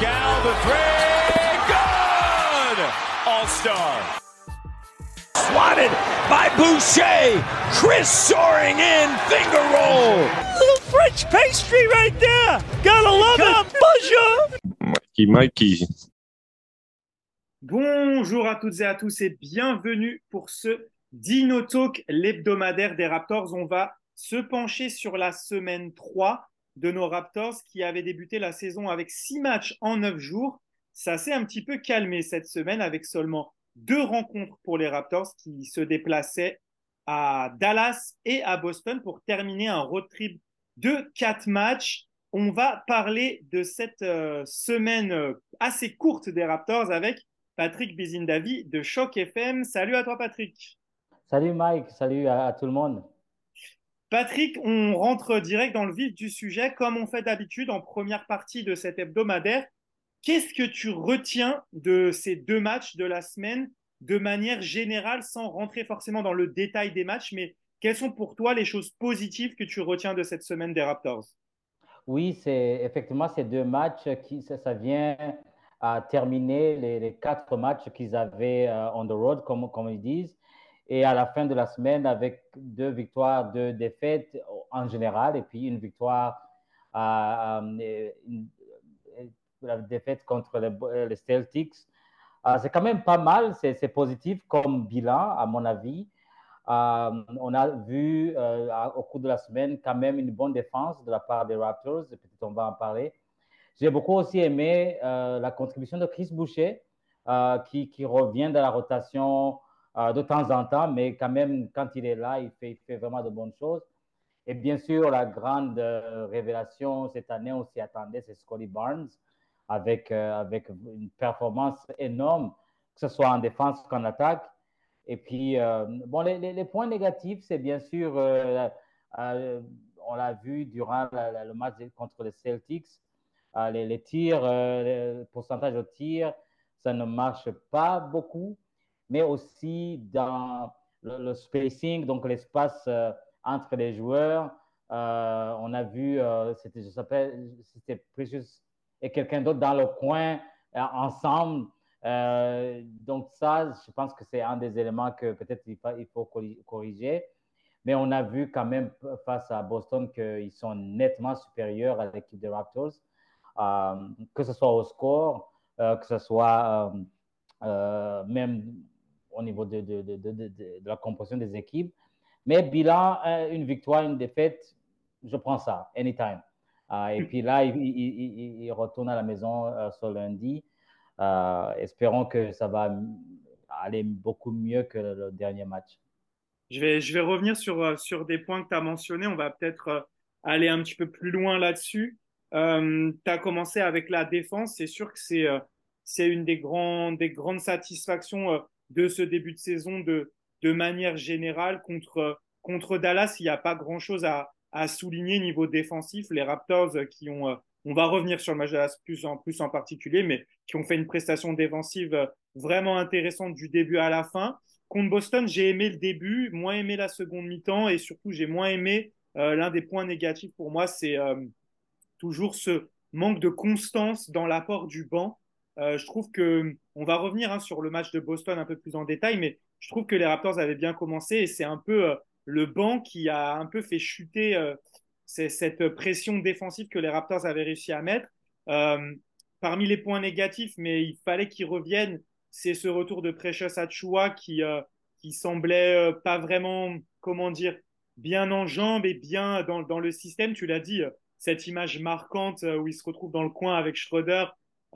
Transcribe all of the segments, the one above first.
Swamp 109. Pascal the three. Good! All-star. Swatted by Boucher. Chris soaring in. Finger roll. Little French pastry right there. Gotta love it. Bonjour. Mikey, Mikey. Bonjour à toutes et à tous et bienvenue pour ce Dino Talk, l'hebdomadaire des Raptors. On va se pencher sur la semaine 3 de nos Raptors qui avaient débuté la saison avec 6 matchs en 9 jours. Ça s'est un petit peu calmé cette semaine avec seulement deux rencontres pour les Raptors qui se déplaçaient à Dallas et à Boston pour terminer un road trip de 4 matchs. On va parler de cette euh, semaine euh, assez courte des Raptors avec Patrick Bizindavi de Choc FM. Salut à toi Patrick. Salut Mike, salut à tout le monde. Patrick, on rentre direct dans le vif du sujet, comme on fait d'habitude en première partie de cet hebdomadaire. Qu'est-ce que tu retiens de ces deux matchs de la semaine de manière générale, sans rentrer forcément dans le détail des matchs, mais quelles sont pour toi les choses positives que tu retiens de cette semaine des Raptors? Oui, c'est effectivement ces deux matchs qui ça, vient à terminer les, les quatre matchs qu'ils avaient euh, on the road, comme, comme ils disent et à la fin de la semaine avec deux victoires, deux défaites en général, et puis une victoire, euh, une, la défaite contre les, Celtics. Euh, c'est quand même pas mal, c'est positif comme bilan, à mon avis. Euh, on a vu au cours de la semaine quand même une bonne défense de la part des Raptors, peut-être on va en parler. J'ai beaucoup aussi aimé la contribution de Chris Boucher, qui, qui, revient de la rotation euh, de temps en temps, mais quand même, quand il est là, il fait, vraiment de bonnes choses. Et bien sûr, la grande euh, révélation cette année, on s'y attendait, c'est Scotty Barnes, avec, euh, avec une performance énorme, que ce soit en défense qu'en attaque. Et puis, euh, bon, les, les, points négatifs, c'est bien sûr, euh, on l'a vu durant le match contre les Celtics, les, les, tirs, le pourcentage de tirs, ça ne marche pas beaucoup mais aussi dans le, spacing, donc l'espace euh, entre les joueurs. Euh, on a vu, euh, c'était, je s'appelle, c'était Precious et quelqu'un d'autre dans le coin ensemble. donc ça, je pense que c'est un des éléments que peut-être il, il faut corriger. Mais on a vu quand même face à Boston qu'ils sont nettement supérieurs à l'équipe des Raptors, que ce soit au score, que ce soit même au niveau de, la composition des équipes. Mais bilan, une victoire, une défaite, je prends ça, anytime. Euh, et puis là, il, il, retourne à la maison euh, ce lundi. Euh, espérons que ça va aller beaucoup mieux que le dernier match. Je vais, je vais revenir sur, sur des points que tu as mentionnés. On va peut-être aller un petit peu plus loin là-dessus. tu as commencé avec la défense. C'est sûr que c'est c'est une des, grands, des grandes satisfactions de ce début de saison de, manière générale contre, contre Dallas. Il n'y a pas grand-chose à, à souligner niveau défensif. Les Raptors qui ont, on va revenir sur le match Dallas plus en, plus en particulier, mais qui ont fait une prestation défensive vraiment intéressante du début à la fin. Contre Boston, j'ai aimé le début, moins aimé la seconde mi-temps et surtout j'ai moins aimé euh, l'un des points négatifs pour moi, c'est euh, toujours ce manque de constance dans l'apport du banc. Euh, je trouve que on va revenir hein, sur le match de Boston un peu plus en détail, mais je trouve que les Raptors avaient bien commencé et c'est un peu euh, le banc qui a un peu fait chuter euh, cette pression défensive que les Raptors avaient réussi à mettre. Parmi les points négatifs, mais il fallait qu'ils reviennent, c'est ce retour de Precious Achua qui qui semblait pas vraiment, comment dire, bien en jambes et bien dans, dans le système. Tu l'as dit, cette image marquante où il se retrouve dans le coin avec Schroeder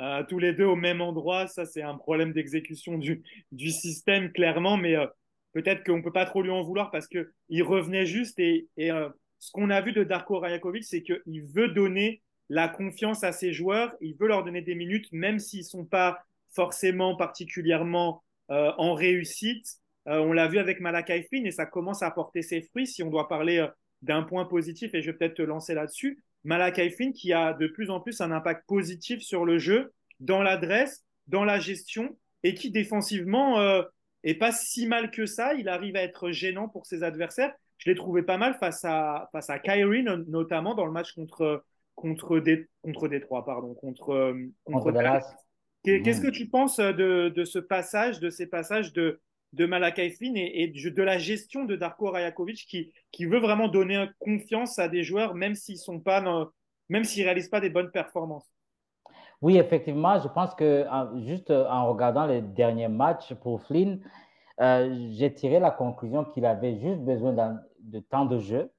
euh, tous les deux au même endroit. Ça, c'est un problème d'exécution du, système, clairement, mais euh, peut-être qu'on ne peut pas trop lui en vouloir parce qu'il revenait juste. Et, euh, ce qu'on a vu de Darko Rajakovic, c'est qu'il veut donner la confiance à ses joueurs, il veut leur donner des minutes, même s'ils ne sont pas forcément particulièrement en réussite. on l'a vu avec Malakai Flynn et ça commence à porter ses fruits. Si on doit parler d'un point positif, et je vais peut-être te lancer là-dessus, Malakai Flynn qui a de plus en plus un impact positif sur le jeu, dans l'adresse, dans la gestion, et qui défensivement euh, est pas si mal que ça. Il arrive à être gênant pour ses adversaires. Je l'ai trouvé pas mal face à, face à Kyrie, notamment dans le match contre, contre, contre Détroit, pardon, contre, contre, Dallas. Qu'est-ce que tu penses de, de, ce passage, de ces passages de, de Malakai Flynn et, de la gestion de Darko Rajakovic qui, qui veut vraiment donner confiance à des joueurs, même s'ils sont pas même s'ils réalisent pas des bonnes performances. Oui, effectivement, je pense que juste en regardant les derniers matchs pour Flynn, euh, j'ai tiré la conclusion qu'il avait juste besoin de temps de jeu.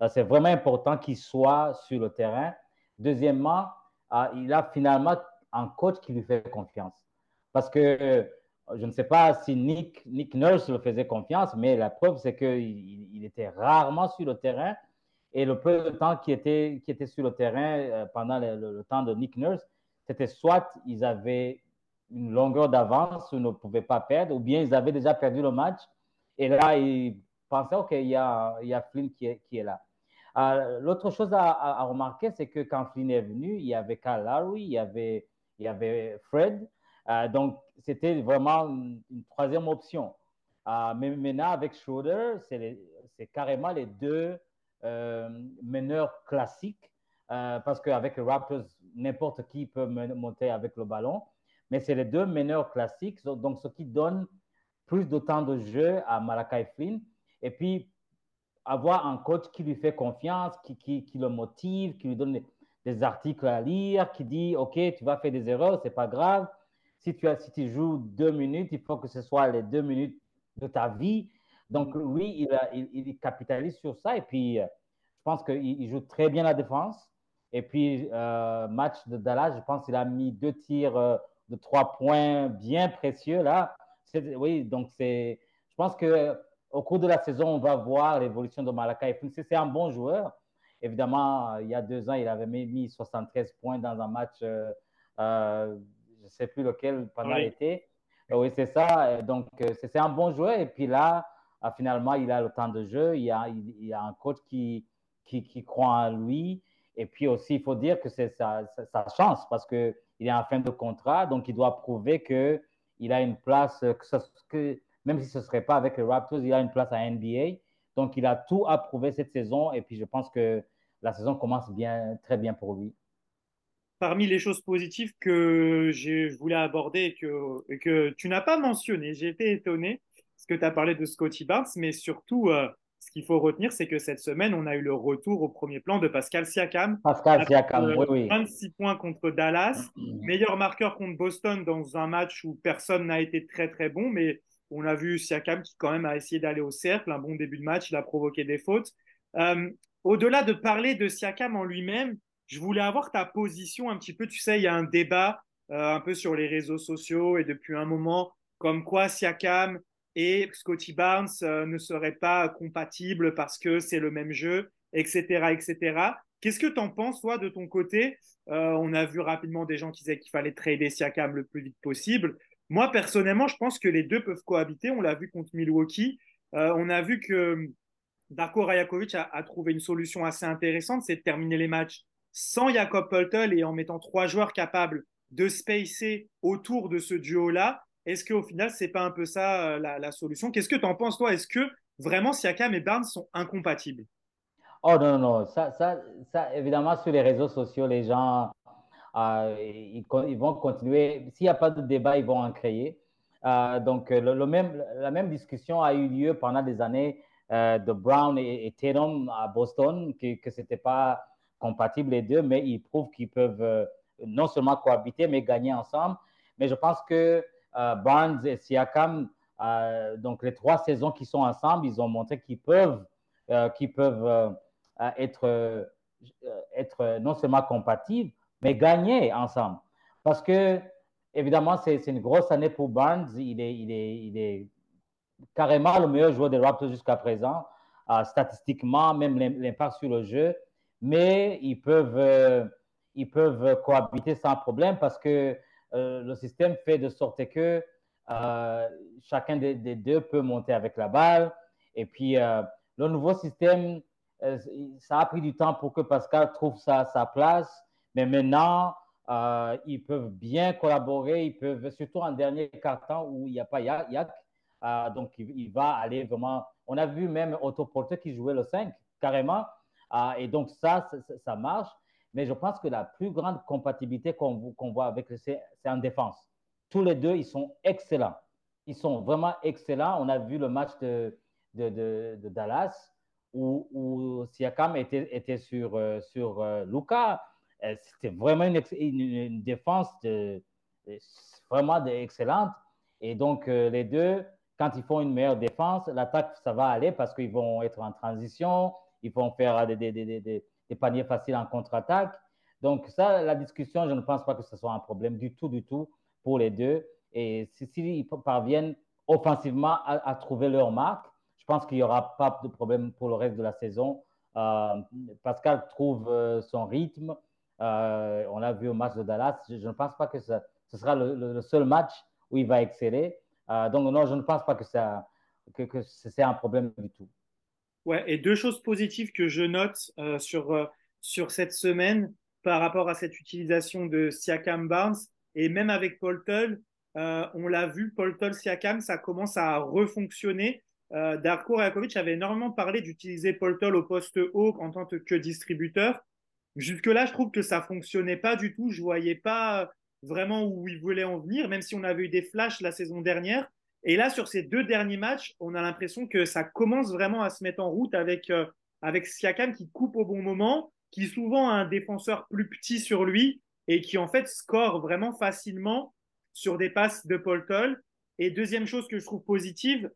Euh, c'est vraiment important qu'il soit sur le terrain. Deuxièmement, euh, il a finalement un coach qui lui fait confiance. Parce que je ne sais pas si Nick, Nick Nurse le faisait confiance, mais la preuve, c'est qu'il il était rarement sur le terrain. Et le peu de temps qui était, qui était sur le terrain euh, pendant le, temps de Nick Nurse, c'était soit ils avaient une longueur d'avance, ils ne pouvaient pas perdre, ou bien ils avaient déjà perdu le match. Et là, ils pensaient, OK, il y a, Flynn qui est, là. Euh, l'autre chose à, à, remarquer, c'est que quand Flynn est venu, il y avait Kyle Lowry, il y avait, il y avait Fred. Euh, donc, c'était vraiment une, troisième option. Euh, mais maintenant, avec Schroeder, c'est carrément les deux euh, meneurs classiques. parce qu'avec les Raptors, n'importe qui peut monter avec le ballon. Mais c'est les deux meneurs classiques. Donc, ce qui donne plus de temps de jeu à Malakai Flynn. Et puis, avoir un coach qui lui fait confiance, qui, qui, le motive, qui lui donne des, des, articles à lire, qui dit, OK, tu vas faire des erreurs, c'est pas grave si tu, as, si tu joues deux minutes, il faut que ce soit les deux minutes de ta vie. Donc, oui, il, il, capitalise sur ça. Et puis, euh, je pense qu'il joue très bien la défense. Et puis, euh, match de Dallas, je pense qu'il a mis deux tirs euh, de trois points bien précieux là. Oui, donc c'est. Je pense que au cours de la saison, on va voir l'évolution de Malakai. C'est un bon joueur. Évidemment, il y a deux ans, il avait mis 73 points dans un match je ne sais plus lequel pendant l'été. Oui, c'est ça. Donc, euh, c'est un bon joueur. Et puis là, ah, finalement, il a le temps de jeu. Il y a, il, y a un coach qui, qui, qui, croit en lui. Et puis aussi, il faut dire que c'est sa, sa, chance parce qu'il est en fin de contrat. Donc, il doit prouver qu'il a une place, que, que même si ce ne serait pas avec les Raptors, il a une place à NBA. Donc, il a tout à prouver cette saison. Et puis, je pense que la saison commence bien, très bien pour lui parmi les choses positives que je voulais aborder et que, que tu n'as pas mentionné, j'ai été étonné parce que tu as parlé de Scotty Barnes, mais surtout, euh, ce qu'il faut retenir, c'est que cette semaine, on a eu le retour au premier plan de Pascal Siakam. Pascal Siakam, oui, oui. 26 points contre Dallas, meilleur marqueur contre Boston dans un match où personne n'a été très très bon, mais on a vu Siakam qui quand même a essayé d'aller au cercle, un bon début de match, il a provoqué des fautes. Euh, au-delà de parler de Siakam en lui-même, je voulais avoir ta position un petit peu. Tu sais, il y a un débat euh, un peu sur les réseaux sociaux et depuis un moment, comme quoi Siakam et Scotty Barnes euh, ne seraient pas compatibles parce que c'est le même jeu, etc. etc. Qu'est-ce que tu en penses, toi, de ton côté? Euh, On a vu rapidement des gens qui disaient qu'il fallait trader Siakam le plus vite possible. Moi, personnellement, je pense que les deux peuvent cohabiter. On l'a vu contre Milwaukee. on a vu que Darko Rajakovic a, a, trouvé une solution assez intéressante, c'est de terminer les matchs sans Jacob Poltel et en mettant trois joueurs capables de spacer autour de ce duo-là, est-ce qu'au final, c'est pas un peu ça euh, la, solution? Qu'est-ce que tu en penses, toi? Est-ce que vraiment Siakam et Barnes sont incompatibles? Oh non, non, non. Ça, ça, ça, évidemment, sur les réseaux sociaux, les gens, euh, ils, vont continuer. S'il n'y a pas de débat, ils vont en créer. Euh, donc, la même discussion a eu lieu pendant des années de Brown et, Tatum à Boston, que, que ce n'était pas compatibles les deux, mais ils prouvent qu'ils peuvent euh, non seulement cohabiter, mais gagner ensemble. Mais je pense que euh, Barnes et Siakam, euh, donc les trois saisons qui sont ensemble, ils ont montré qu'ils peuvent, qu'ils peuvent être, être non seulement compatibles, mais gagner ensemble. Parce que, évidemment, c'est une grosse année pour Barnes. Il est, il est, il est carrément le meilleur joueur des Raptors jusqu'à présent. statistiquement, même l'impact sur le jeu mais ils peuvent, euh, ils peuvent cohabiter sans problème parce que euh, le système fait de sorte que euh, chacun des, deux peut monter avec la balle. Et puis, le nouveau système, ça a pris du temps pour que Pascal trouve sa, sa place, mais maintenant, ils peuvent bien collaborer, ils peuvent, surtout en dernier quart-temps où il n'y a pas Yak, donc il, va aller vraiment. On a vu même Otto Porter qui jouait le 5, carrément. Ah, et donc, ça, ça, marche. Mais je pense que la plus grande compatibilité qu'on voit avec c'est en défense. Tous les deux, ils sont excellents. Ils sont vraiment excellents. On a vu le match de, de, Dallas où, où, Siakam était, était sur, euh, sur euh, Luca. Euh, c'était vraiment une, défense de, vraiment excellente. Et donc, les deux, quand ils font une meilleure défense, l'attaque, ça va aller parce qu'ils vont être en transition, ils vont faire des, paniers faciles en contre-attaque. Donc, ça, la discussion, je ne pense pas que ce soit un problème du tout, du tout pour les deux. Et s'ils parviennent offensivement à, trouver leur marque, je pense qu'il n'y aura pas de problème pour le reste de la saison. Euh, Pascal trouve euh, son rythme. Euh, on l'a vu au match de Dallas. Je, ne pense pas que ce sera le, seul match où il va exceller. donc, non, je ne pense pas que, ça, que, que c'est un problème du tout. Ouais, et deux choses positives que je note sur, sur cette semaine par rapport à cette utilisation de Siakam Barnes et même avec Paul Tull, euh, on l'a vu, Paul Tull Siakam, ça commence à refonctionner. Euh, Darko Rajakovic avait énormément parlé d'utiliser Paul Tull au poste haut en tant que distributeur. Jusque-là, je trouve que ça fonctionnait pas du tout. Je voyais pas vraiment où il voulait en venir, même si on avait eu des flashs la saison dernière. Et là, sur ces deux derniers matchs, on a l'impression que ça commence vraiment à se mettre en route avec, euh, avec Siakam qui coupe au bon moment, qui souvent a un défenseur plus petit sur lui et qui en fait score vraiment facilement sur des passes de Paul Toll. Et deuxième chose que je trouve positive,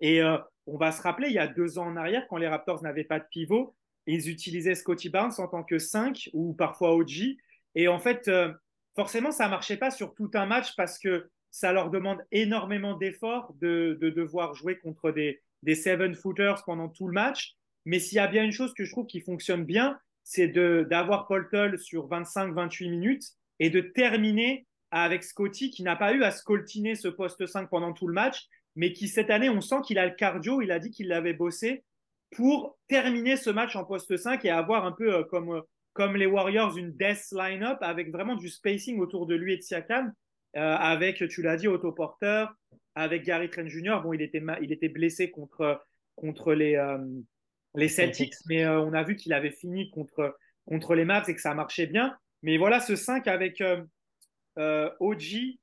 et euh, on va se rappeler, il y a deux ans en arrière, quand les Raptors n'avaient pas de pivot, ils utilisaient Scotty Barnes en tant que 5 ou parfois OG. Et en fait, euh, forcément, ça ne marchait pas sur tout un match parce que ça leur demande énormément d'efforts de, devoir jouer contre des, des seven-footers pendant tout le match. Mais s'il y a bien une chose que je trouve qui fonctionne bien, c'est d'avoir Paul Tull sur 25-28 minutes et de terminer avec Scotty qui n'a pas eu à scoltiner ce poste 5 pendant tout le match, mais qui cette année, on sent qu'il a le cardio, il a dit qu'il l'avait bossé pour terminer ce match en poste 5 et avoir un peu euh, comme, euh, comme les Warriors une death line-up avec vraiment du spacing autour de lui et de Siakam, avec, tu l'as dit, Otto Porter, avec Gary Trent Jr. Bon, il était, il était blessé contre, contre les, les Celtics, mais euh, on a vu qu'il avait fini contre, contre les Mavs et que ça marchait bien. Mais voilà, ce 5 avec euh, euh, OG,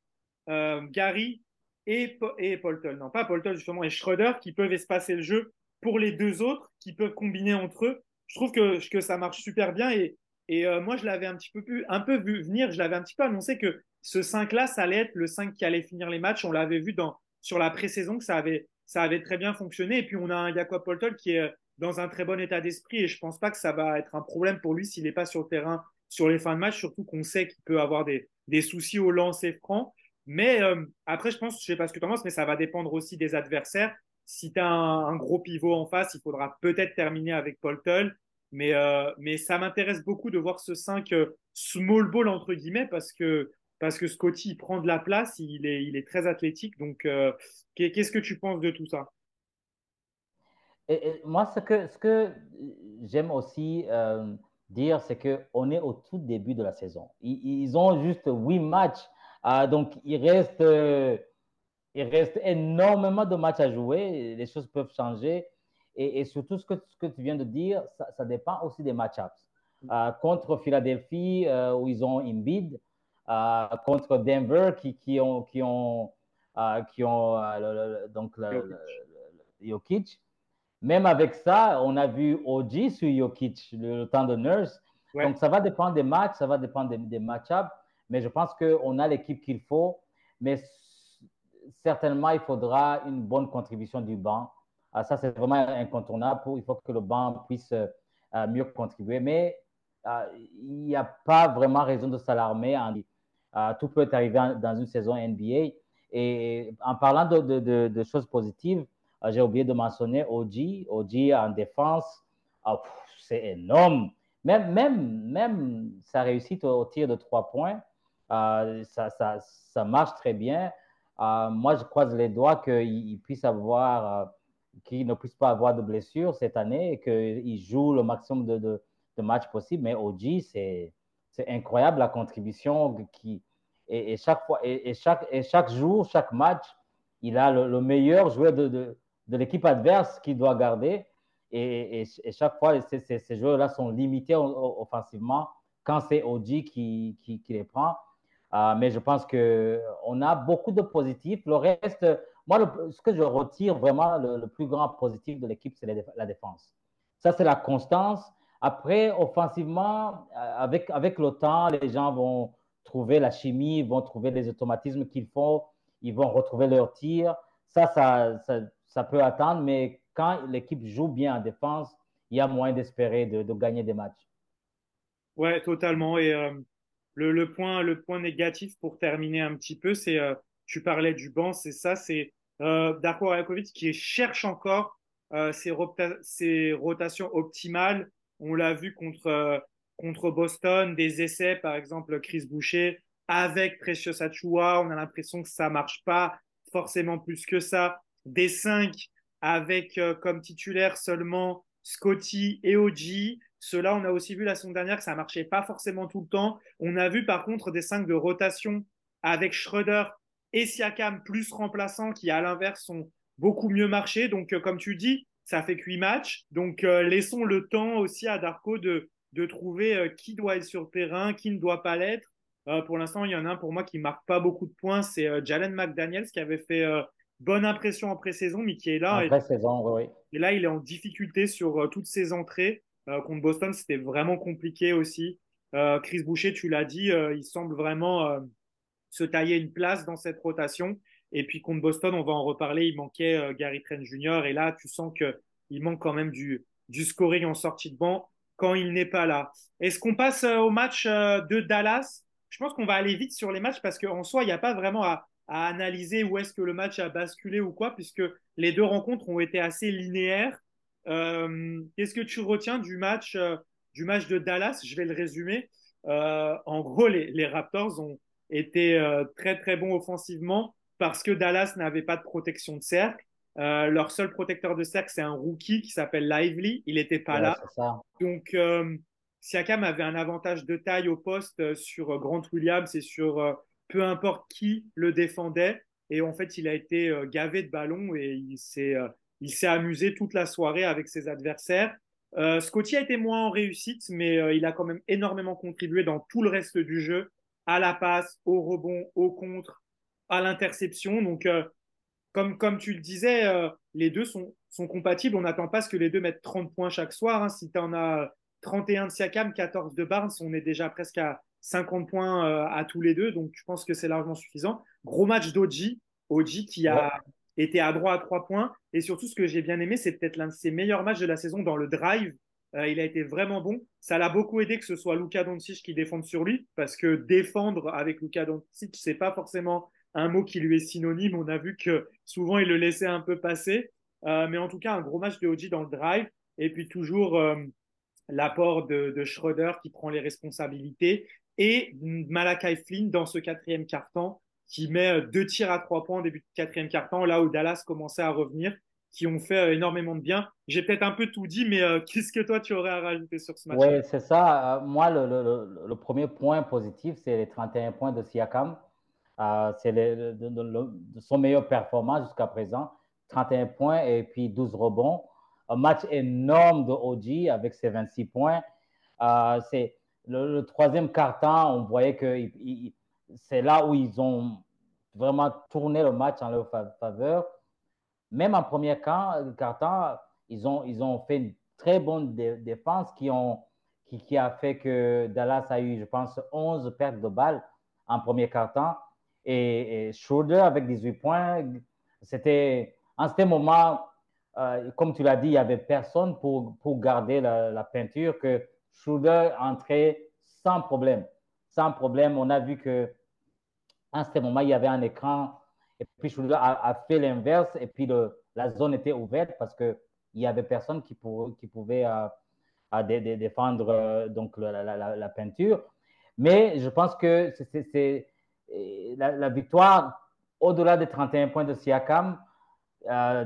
Gary et, et Polton. Non, pas Polton, justement, et Schroeder qui peuvent espacer le jeu pour les deux autres, qui peuvent combiner entre eux. Je trouve que, que ça marche super bien et, et moi, je l'avais un petit peu, un peu vu venir, je l'avais un petit peu annoncé que ce 5-là, ça allait être le 5 qui allait finir les matchs. On l'avait vu dans, sur la pré-saison que ça avait, très bien fonctionné. Et puis, on a un Jacob Polton qui est dans un très bon état d'esprit et je ne pense pas que ça va être un problème pour lui s'il n'est pas sur le terrain sur les fins de match, surtout qu'on sait qu'il peut avoir des, soucis au lancer franc. Mais euh, après, je pense, je ne sais pas ce que tu en penses, mais ça va dépendre aussi des adversaires. Si tu as un, gros pivot en face, il faudra peut-être terminer avec. Mais, euh, mais ça m'intéresse beaucoup de voir ce 5 euh, small ball, entre guillemets, parce que, parce que Scotty il prend de la place, il est, il est très athlétique. Donc, qu'est-ce que tu penses de tout ça? Et, moi, ce que, ce que j'aime aussi euh, dire, c'est qu'on est au tout début de la saison. Ils, ont juste huit matchs. Euh, donc, il reste, euh, il reste énormément de matchs à jouer. Les choses peuvent changer. Et, surtout, ce que, ce que, tu viens de dire, ça, dépend aussi des match-ups. contre Philadelphie, où ils ont Embiid, contre Denver, qui, qui ont, qui ont, qui ont donc le, Jokic. Même avec ça, on a vu OG sur Jokic le, temps de Nurse. Donc, ça va dépendre des matchs, ça va dépendre des, match-ups. Mais je pense qu'on a l'équipe qu'il faut. Mais certainement, il faudra une bonne contribution du banc. Ah, ça, c'est vraiment incontournable. il faut que le banc puisse euh, mieux contribuer. Mais euh, il n'y a pas vraiment raison de s'alarmer. Euh, tout peut arriver dans une saison NBA. Et en parlant de choses positives, ah, j'ai oublié de mentionner OG. OG en défense, ah, c'est énorme. Même, même, même sa réussite au, tir de trois points, euh, ça, ça, ça, marche très bien. Euh, moi, je croise les doigts qu'il puisse avoir, euh, qu'il ne puisse pas avoir de blessures cette année et qu'il joue le maximum de, matchs possible. Mais OG, c'est incroyable la contribution qui, et, chaque fois, et, chaque, et chaque jour, chaque match, il a le, le meilleur joueur de, de, l'équipe adverse qui doit garder. Et, chaque fois, ces, joueurs-là sont limités offensivement quand c'est OG qui, qui, les prend. Euh, mais je pense qu'on a beaucoup de positifs. Le reste, moi, ce que je retire vraiment, le, plus grand positif de l'équipe, c'est la, défense. Ça, c'est la constance. Après, offensivement, euh, avec, avec le temps, les gens vont trouver la chimie, vont trouver les automatismes qu'il faut, ils vont retrouver leur tir. Ça, ça, ça, peut attendre, mais quand l'équipe joue bien en défense, il y a moyen d'espérer de, gagner des matchs. Ouais, totalement. Et euh, le, le, point, le point négatif pour terminer un petit peu, c'est, euh, tu parlais du banc, c'est ça, c'est euh, Darko Rajakovic qui cherche encore euh, ses, rotations optimales. On l'a vu contre, contre Boston, des essais, par exemple, Chris Boucher avec Precious Achua, on a l'impression que ça marche pas forcément plus que ça. Des cinq avec comme titulaire seulement Scotty et OG. Cela, on a aussi vu la semaine dernière que ça marchait pas forcément tout le temps. On a vu par contre des 5 de rotation avec Schroeder et Siakam plus remplaçants qui, à l'inverse, sont beaucoup mieux marché. Donc, euh, comme tu dis, ça fait 8 matchs. Donc, euh, laissons le temps aussi à Darko de, de trouver euh, qui doit être sur le terrain, qui ne doit pas l'être. pour l'instant, il y en a un pour moi qui marque pas beaucoup de points, c'est Jalen McDaniels qui avait fait bonne impression en pré-saison, mais qui est là. En pré-saison, oui. Et là, il est en difficulté sur toutes ses entrées. Euh, contre Boston, c'était vraiment compliqué aussi. Euh, Chris Boucher, tu l'as dit, euh, il semble vraiment se tailler une place dans cette rotation. Et puis contre Boston, on va en reparler, il manquait Gary Trent Jr. Et là, tu sens qu'il manque quand même du, scoring en sortie de banc quand il n'est pas là. Est-ce qu'on passe au match de Dallas? Je pense qu'on va aller vite sur les matchs parce qu'en soi, il n'y a pas vraiment à, analyser où est-ce que le match a basculé ou quoi, puisque les deux rencontres ont été assez linéaires. Euh, qu'est-ce que tu retiens du match, euh, du match de Dallas? Je vais le résumer. Euh, en gros, les, Raptors ont été très très bons offensivement parce que Dallas n'avait pas de protection de cercle. leur seul protecteur de cercle, c'est un rookie qui s'appelle Lively. Il n'était pas là. Donc, Siakam avait un avantage de taille au poste sur Grant Williams et sur peu importe qui le défendait. Et en fait, il a été gavé de ballons et il s'est il s'est amusé toute la soirée avec ses adversaires. Euh, Scotty a été moins en réussite, mais euh, il a quand même énormément contribué dans tout le reste du jeu, à la passe, au rebond, au contre, à l'interception. Donc, euh, comme, comme tu le disais, les deux sont, sont compatibles. On n'attend pas ce que les deux mettent 30 points chaque soir. Hein. Si tu en as 31 de Siakam, 14 de Barnes, on est déjà presque à 50 points à tous les deux. Donc, je pense que c'est largement suffisant. Gros match d'Oji. Oji qui a, était à droit à trois points. Et surtout, ce que j'ai bien aimé, c'est peut-être l'un de ses meilleurs matchs de la saison dans le drive. Euh, il a été vraiment bon. Ça l'a beaucoup aidé que ce soit Luka Doncic qui défende sur lui, parce que défendre avec Luka Doncic, c'est pas forcément un mot qui lui est synonyme. On a vu que souvent il le laissait un peu passer. Euh, mais en tout cas, un gros match de OG dans le drive. Et puis toujours euh, l'apport de, de, Schroeder qui prend les responsabilités. Et Malakai Flynn dans ce quatrième quart-temps qui met euh, deux tirs à trois points au début de quatrième quart-temps, là où Dallas commençait à revenir, qui ont fait énormément de bien. J'ai peut-être un peu tout dit, mais qu'est-ce que toi tu aurais à rajouter sur ce match Oui, c'est ça. moi, le, le, le, premier point positif, c'est les 31 points de Siakam. C'est son meilleur performance jusqu'à présent. 31 points et puis 12 rebonds. Un match énorme de OG avec ses 26 points. c'est le, troisième quart-temps, on voyait que c'est là où ils ont vraiment tourné le match en leur faveur. Même en premier quart-temps, ils ont, ils ont fait une très bonne défense qui, ont, qui, qui, a fait que Dallas a eu, je pense, 11 pertes de balles en premier quart-temps. Et, Schroeder avec 18 points, c'était en ce moment, euh, comme tu l'as dit, il n'y avait personne pour, pour garder la, peinture, que Schroeder entrait sans problème. Sans problème, on a vu que en ce moment, il y avait un écran et puis je a, fait l'inverse et puis le, la zone était ouverte parce qu'il n'y avait personne qui, qui pouvait euh, défendre euh, donc la, la, peinture. Mais je pense que c'est la, victoire, au-delà des 31 points de Siakam, euh,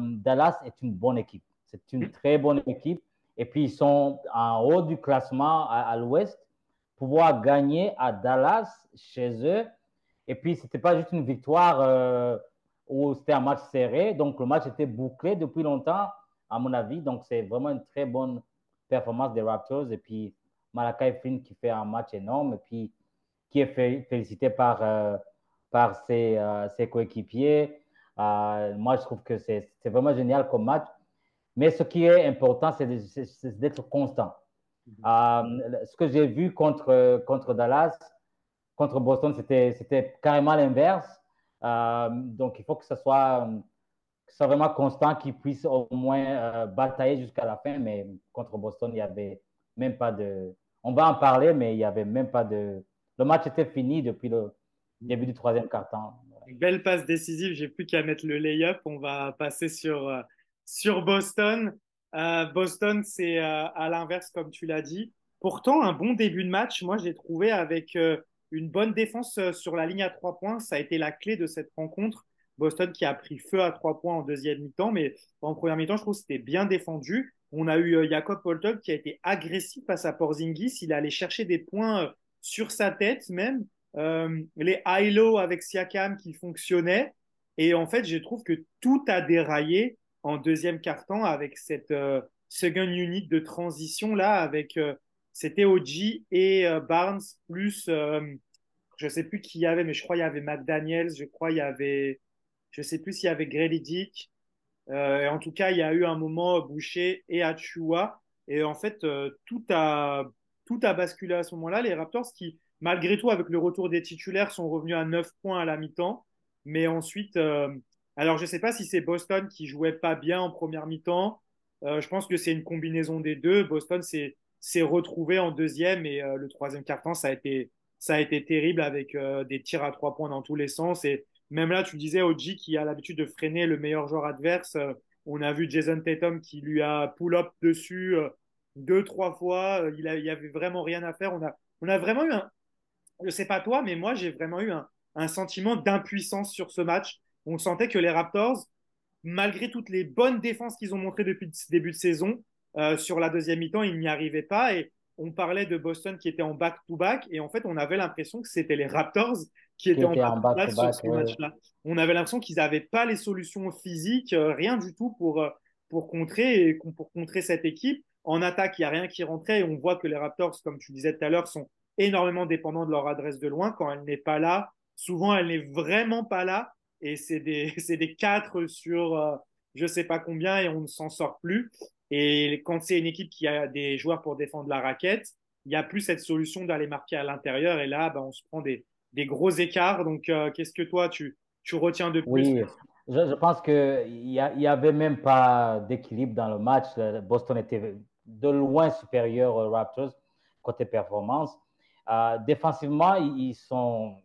Dallas est une bonne équipe. C'est une très bonne équipe. Et puis, ils sont en haut du classement à, à l'ouest. Pouvoir gagner à Dallas chez eux, et puis, ce n'était pas juste une victoire euh, où c'était un match serré. Donc, le match était bouclé depuis longtemps, à mon avis. Donc, c'est vraiment une très bonne performance des Raptors. Et puis, Malakai Flynn qui fait un match énorme et puis qui est félicité par, par ses, ses coéquipiers. moi, je trouve que c'est vraiment génial comme match. Mais ce qui est important, c'est d'être constant. Mm-hmm. ce que j'ai vu contre, contre Dallas, contre Boston, c'était carrément l'inverse. Euh, donc, il faut que ce soit, soit vraiment constant, qu'il puisse au moins euh, batailler jusqu'à la fin. Mais contre Boston, il n'y avait même pas de. On va en parler, mais il n'y avait même pas de. Le match était fini depuis le début du troisième quart-temps. Belle passe décisive. J'ai plus qu'à mettre le lay-up. On va passer sur, euh, sur Boston. Boston, c'est à l'inverse, comme tu l'as dit. Pourtant, un bon début de match, moi, j'ai trouvé avec une bonne défense euh, sur la ligne à trois points, ça a été la clé de cette rencontre. Boston qui a pris feu à trois points en deuxième mi-temps, mais en première mi-temps, je trouve que c'était bien défendu. On a eu euh, Jacob Poltog qui a été agressif face à Porzingis. Il allait chercher des points euh, sur sa tête même. les high-low avec Siakam qui fonctionnaient. Et en fait, je trouve que tout a déraillé en deuxième quart-temps avec cette second unit de transition là, avec c'était OG et Barnes plus je sais plus qui y avait, mais je crois qu'il y avait McDaniels, je crois qu'il y avait, je sais plus s'il y avait Grady Dick. Euh, en tout cas, il y a eu un moment Boucher et Achua. Et en fait, euh, tout, a, tout a basculé à ce moment-là. Les Raptors qui, malgré tout, avec le retour des titulaires, sont revenus à 9 points à la mi-temps. Mais ensuite, euh, alors je ne sais pas si c'est Boston qui jouait pas bien en première mi-temps. je pense que c'est une combinaison des deux. Boston s'est retrouvé en deuxième et le troisième quart-temps, ça a été ça a été terrible avec euh, des tirs à trois points dans tous les sens. Et même là, tu disais, Oji qui a l'habitude de freiner le meilleur joueur adverse, euh, on a vu Jason Tatum qui lui a pull-up dessus euh, deux, trois fois. il, n'y avait vraiment rien à faire. On a, on a vraiment eu un, je sais pas toi, mais moi, j'ai vraiment eu un, un sentiment d'impuissance sur ce match. On sentait que les Raptors, malgré toutes les bonnes défenses qu'ils ont montrées depuis le début de saison, sur la deuxième mi-temps, ils n'y arrivaient pas. Et on parlait de Boston qui était en back-to-back et en fait, on avait l'impression que c'était les Raptors qui étaient en back-to-back sur ce match-là. On avait l'impression qu'ils n'avaient pas les solutions physiques, euh, rien du tout pour, euh, pour, contrer, pour contrer cette équipe. En attaque, il n'y a rien qui rentrait et on voit que les Raptors, comme tu disais tout à l'heure, sont énormément dépendants de leur adresse de loin. Quand elle n'est pas là, souvent, elle n'est vraiment pas là et c'est des, des 4 sur euh, je ne sais pas combien et on ne s'en sort plus. Et quand c'est une équipe qui a des joueurs pour défendre la raquette, il n'y a plus cette solution d'aller marquer à l'intérieur. Et là, ben, on se prend des, des gros écarts. Donc, euh, qu'est-ce que toi, tu, tu retiens de plus? Oui, je, je pense qu'il n'y avait même pas d'équilibre dans le match. Boston était de loin supérieur aux Raptors côté performance. Euh, défensivement, ils, sont,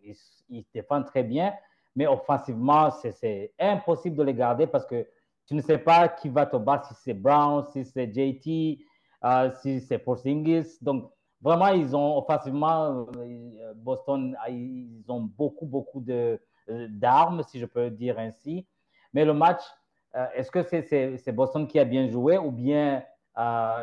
ils, défendent très bien, mais offensivement, c'est impossible de les garder parce que tu ne sais pas qui va te battre, si c'est Brown, si c'est JT, euh, si c'est Porzingis. Donc, vraiment, ils ont offensivement, euh, Boston, ah, ils ont beaucoup, beaucoup d'armes, si je peux dire ainsi. Mais le match, est-ce que c'est Boston qui a bien joué ou bien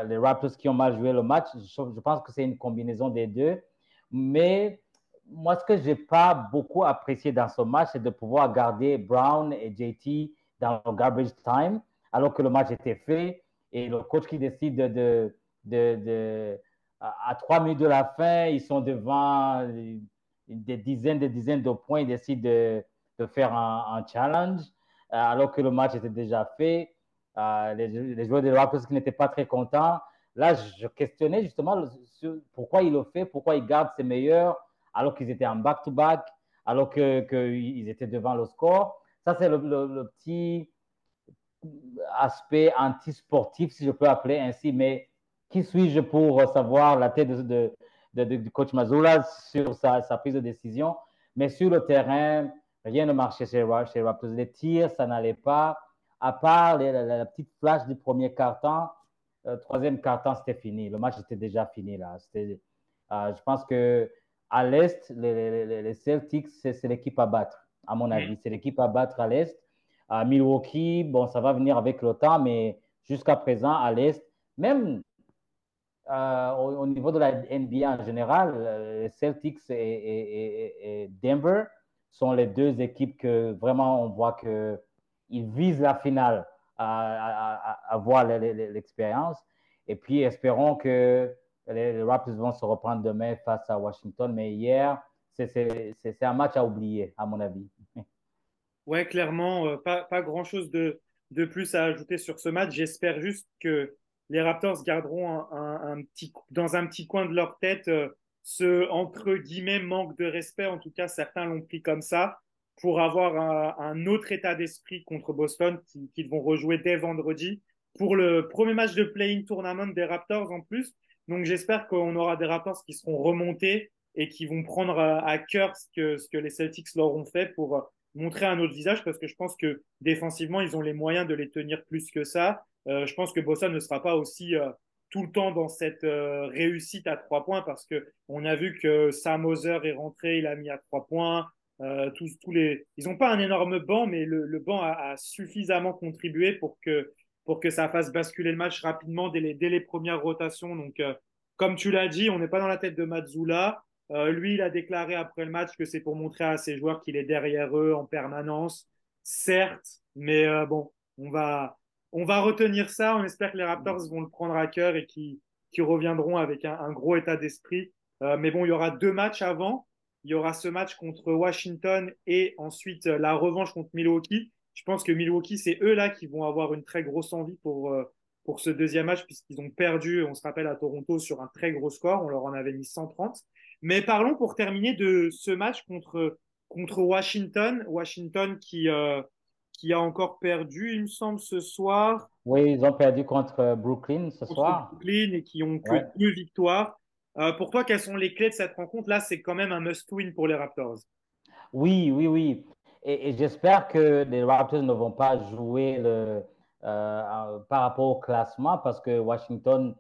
les Raptors qui ont mal joué le match? Je, pense que c'est une combinaison des deux. Mais moi, ce que je n'ai pas beaucoup apprécié dans ce match, c'est de pouvoir garder Brown et JT dans le garbage time, alors que le match était fait. Et le coach qui décide de, de, de, à trois minutes de la fin, ils sont devant des dizaines, des dizaines de points, ils décident de, de faire un, challenge, euh, alors que le match était déjà fait. Les, joueurs des Raptors qui n'étaient pas très contents. Là, je questionnais justement pourquoi il le fait, pourquoi il garde ses meilleurs alors qu'ils étaient en back-to-back, alors qu'ils étaient devant le score. Ça, c'est le, petit aspect anti-sportif, si je peux appeler ainsi. Mais qui suis-je pour savoir la tête de, du coach Mazula sur sa, prise de décision? Mais sur le terrain, rien ne marchait chez, chez Raptors. Les tirs, ça n'allait pas. À part la, petite flash du premier quart-temps, euh, troisième quart-temps, c'était fini. Le match était déjà fini là. Euh, je pense que à l'Est, les, les Celtics, c'est l'équipe à battre à mon avis. C'est l'équipe à battre à l'Est. À Milwaukee, bon, ça va venir avec le temps, mais jusqu'à présent, à l'Est, même euh, au, niveau de la NBA en général, euh, les Celtics et, Denver sont les deux équipes que vraiment on voit qu'ils visent la finale à, avoir l'expérience. Et puis espérons que les, Raptors vont se reprendre demain face à Washington, mais hier, c'est un match à oublier, à mon avis. Ouais, clairement, euh, pas, pas grand-chose de, de plus à ajouter sur ce match. J'espère juste que les Raptors garderont un, petit, dans un petit coin de leur tête euh, ce, entre guillemets, manque de respect. En tout cas, certains l'ont pris comme ça pour avoir un, autre état d'esprit contre Boston qu'ils vont rejouer dès vendredi pour le premier match de play-in tournament des Raptors en plus. Donc j'espère qu'on aura des Raptors qui seront remontés et qui vont prendre à cœur ce que, ce que les Celtics leur ont fait pour montrer un autre visage parce que je pense que défensivement, ils ont les moyens de les tenir plus que ça. Euh, je pense que Boston ne sera pas aussi euh, tout le temps dans cette euh, réussite à trois points parce que on a vu que Sam Moser est rentré, il a mis à trois points. Tous, tous les, ils n'ont pas un énorme banc, mais le, le banc a, a, suffisamment contribué pour que pour que ça fasse basculer le match rapidement dès les, dès les premières rotations. Donc, comme tu l'as dit, on n'est pas dans la tête de Mazzula. Euh, lui, il a déclaré après le match que c'est pour montrer à ses joueurs qu'il est derrière eux en permanence. Certes, mais euh, bon, on va, on va retenir ça. On espère que les Raptors vont le prendre à cœur et qu'ils reviendront avec un, gros état d'esprit. Euh, mais bon, il y aura deux matchs avant. Il y aura ce match contre Washington et ensuite la revanche contre Milwaukee. Je pense que Milwaukee, c'est eux là qui vont avoir une très grosse envie pour, pour ce deuxième match puisqu'ils ont perdu, on se rappelle, à Toronto sur un très gros score. On leur en avait mis 130. Mais parlons pour terminer de ce match contre, contre Washington. Washington qui, euh, qui a encore perdu, il me semble, ce soir. Oui, ils ont perdu contre Brooklyn ce soir. Brooklyn et qui ont que deux victoires. Euh, pour toi, quelles sont les clés de cette rencontre? Là, c'est quand même un must-win pour les Raptors. Oui, oui, oui. Et, j'espère que les Raptors ne vont pas jouer le, euh, par rapport au classement parce que Washington,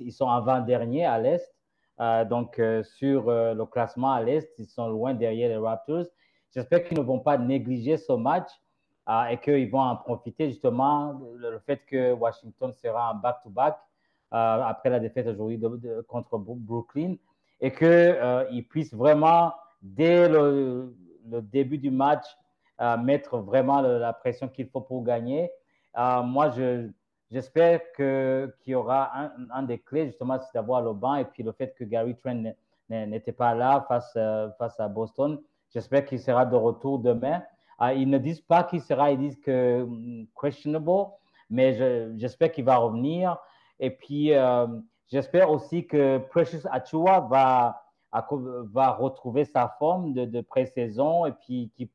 ils sont avant-dernier à l'Est. Euh, donc, euh, sur euh, le classement à l'Est, ils sont loin derrière les Raptors. J'espère qu'ils ne vont pas négliger ce match et qu'ils vont en profiter justement le fait que Washington sera en back-to-back après la défaite aujourd'hui contre Brooklyn et qu'ils puissent vraiment, dès le, début du match, mettre vraiment la pression qu'il faut pour gagner. moi, je, J'espère qu'il y aura un, des clés, justement, c'est d'avoir le banc et puis le fait que Gary Trent n'était pas là face, euh, face à Boston. J'espère qu'il sera de retour demain. Ils ne disent pas qu'il sera, ils disent que hmm, questionable, mais j'espère qu'il va revenir. Et puis, euh, j'espère aussi que Precious Achua va, va retrouver sa forme de, de pré-saison et puis qu'il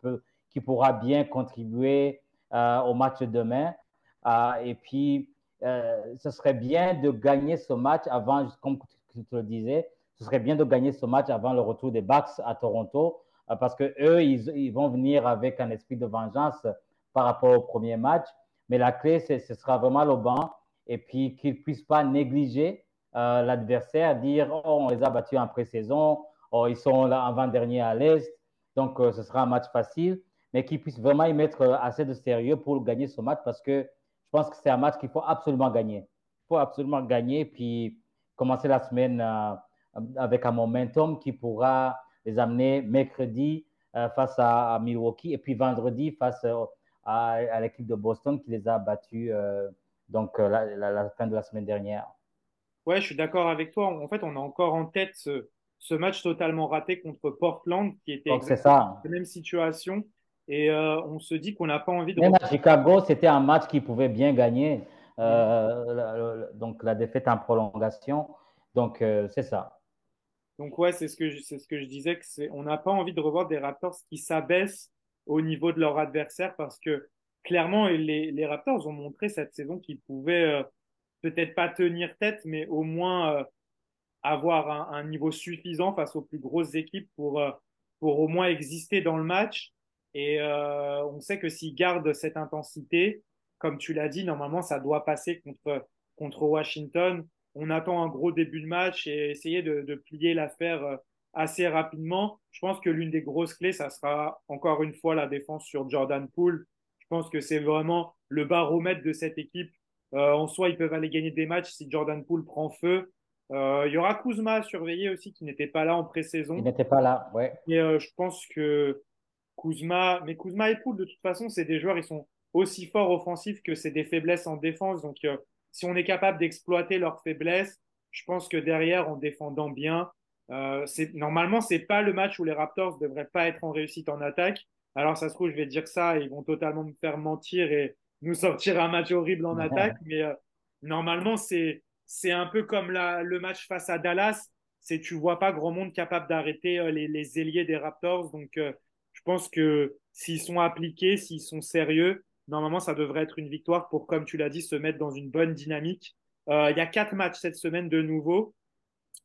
qui pourra bien contribuer euh, au match de demain. Ah, et puis, euh, ce serait bien de gagner ce match avant, comme tu le disais, ce serait bien de gagner ce match avant le retour des Bucks à Toronto, euh, parce que eux, ils, vont venir avec un esprit de vengeance par rapport au premier match. Mais la clé, ce sera vraiment le banc, et puis qu'ils ne puissent pas négliger euh, l'adversaire, dire oh, on les a battus en pré-saison, oh, ils sont là avant-dernier à l'Est, donc ce sera un match facile, mais qu'ils puissent vraiment y mettre assez de sérieux pour gagner ce match parce que je pense que c'est un match qu'il faut absolument gagner. Il faut absolument gagner, puis commencer la semaine euh, avec un momentum qui pourra les amener mercredi euh, face à, Milwaukee et puis vendredi face euh, à, l'équipe de Boston qui les a battus donc la, fin de la semaine dernière. Ouais, je suis d'accord avec toi. En fait, on a encore en tête ce, match totalement raté contre Portland qui était exactement la même situation. Et euh, on se dit qu'on n'a pas envie de. Même à Chicago, c'était un match qui pouvait bien gagner. Euh, donc la défaite en prolongation. Donc euh, c'est ça. Donc ouais, c'est ce que je, c'est ce que je disais que c'est, on n'a pas envie de revoir des Raptors qui s'abaissent au niveau de leur adversaire parce que clairement les, Raptors ont montré cette saison qu'ils pouvaient peut-être pas tenir tête, mais au moins avoir un, niveau suffisant face aux plus grosses équipes pour pour au moins exister dans le match et euh, on sait que s'ils gardent cette intensité, comme tu l'as dit, normalement, ça doit passer contre, Washington. On attend un gros début de match et essayer de, plier l'affaire euh, assez rapidement. Je pense que l'une des grosses clés, ça sera encore une fois la défense sur Jordan Poole. Je pense que c'est vraiment le baromètre de cette équipe. Euh, en soi, ils peuvent aller gagner des matchs si Jordan Poole prend feu. Euh, il y aura Kuzma à surveiller aussi qui n'était pas là en pré-saison. Il n'était pas là, ouais. Et euh, je pense que Kuzma, mais Kuzma et Poul, de toute façon, c'est des joueurs, ils sont aussi forts offensifs que c'est des faiblesses en défense. Donc, euh, si on est capable d'exploiter leurs faiblesses, Je pense que derrière, en défendant bien, euh, normalement, c'est pas le match où les Raptors ne devraient pas être en réussite en attaque. Alors, ça se trouve, je vais dire ça, ils vont totalement me faire mentir et nous sortir un match horrible en attaque. Mais euh, normalement, c'est un peu comme la, le match face à Dallas. C'est tu vois pas grand monde capable d'arrêter euh, les, les, ailiers des Raptors. Donc, je pense que s'ils sont appliqués, s'ils sont sérieux, normalement, ça devrait être une victoire pour, comme tu l'as dit, se mettre dans une bonne dynamique. Il y a quatre matchs cette semaine de nouveau.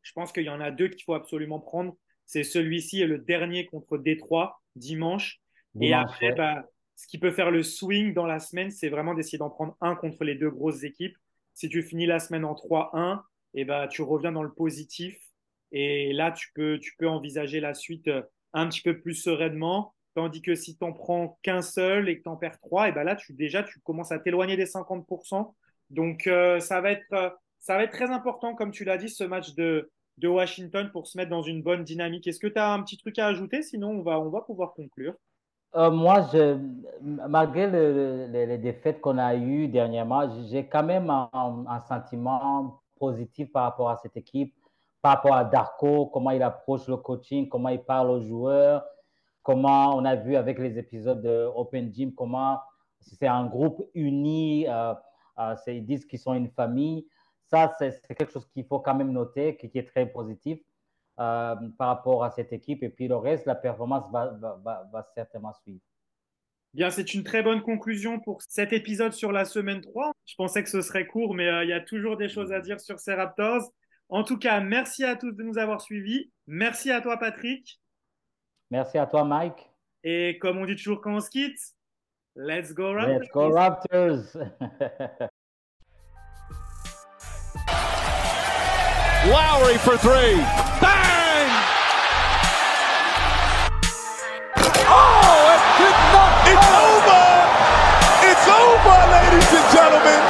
Je pense qu'il y en a deux qu'il faut absolument prendre. C'est celui-ci et le dernier contre Détroit, dimanche. Et après, bah, ce qui peut faire le swing dans la semaine, c'est vraiment d'essayer d'en prendre un contre les deux grosses équipes. Si tu finis la semaine en 3-1, et bah, tu reviens dans le positif. Et là, tu peux, tu peux envisager la suite euh, un petit peu plus sereinement. Tandis que si tu n'en prends qu'un seul et que tu en perds trois, et bah là, tu, déjà, tu commences à t'éloigner des 50%. Donc, euh, ça, va être, euh, ça va être très important, comme tu l'as dit, ce match de, de Washington pour se mettre dans une bonne dynamique. Est-ce que tu as un petit truc à ajouter? Sinon, on va, on va pouvoir conclure. Euh, moi, malgré les défaites qu'on a eues dernièrement, j'ai quand même un, sentiment positif par rapport à cette équipe, par rapport à Darko, comment il approche le coaching, comment il parle aux joueurs, comment on a vu avec les épisodes de Open Gym, comment c'est un groupe uni, euh, euh, ils disent qu'ils sont une famille. Ça, c'est quelque chose qu'il faut quand même noter, qui, est très positif euh, par rapport à cette équipe. Et puis le reste, la performance va, va, certainement suivre. Bien, c'est une très bonne conclusion pour cet épisode sur la semaine 3. Je pensais que ce serait court, mais euh, il y a toujours des choses à dire sur ces Raptors. En tout cas, merci à tous de nous avoir suivis. Merci à toi, Patrick. Merci à toi, Mike. Et comme on dit toujours quand on se quitte, let's go Raptors. Let's go Raptors. Lowry for three. gentlemen,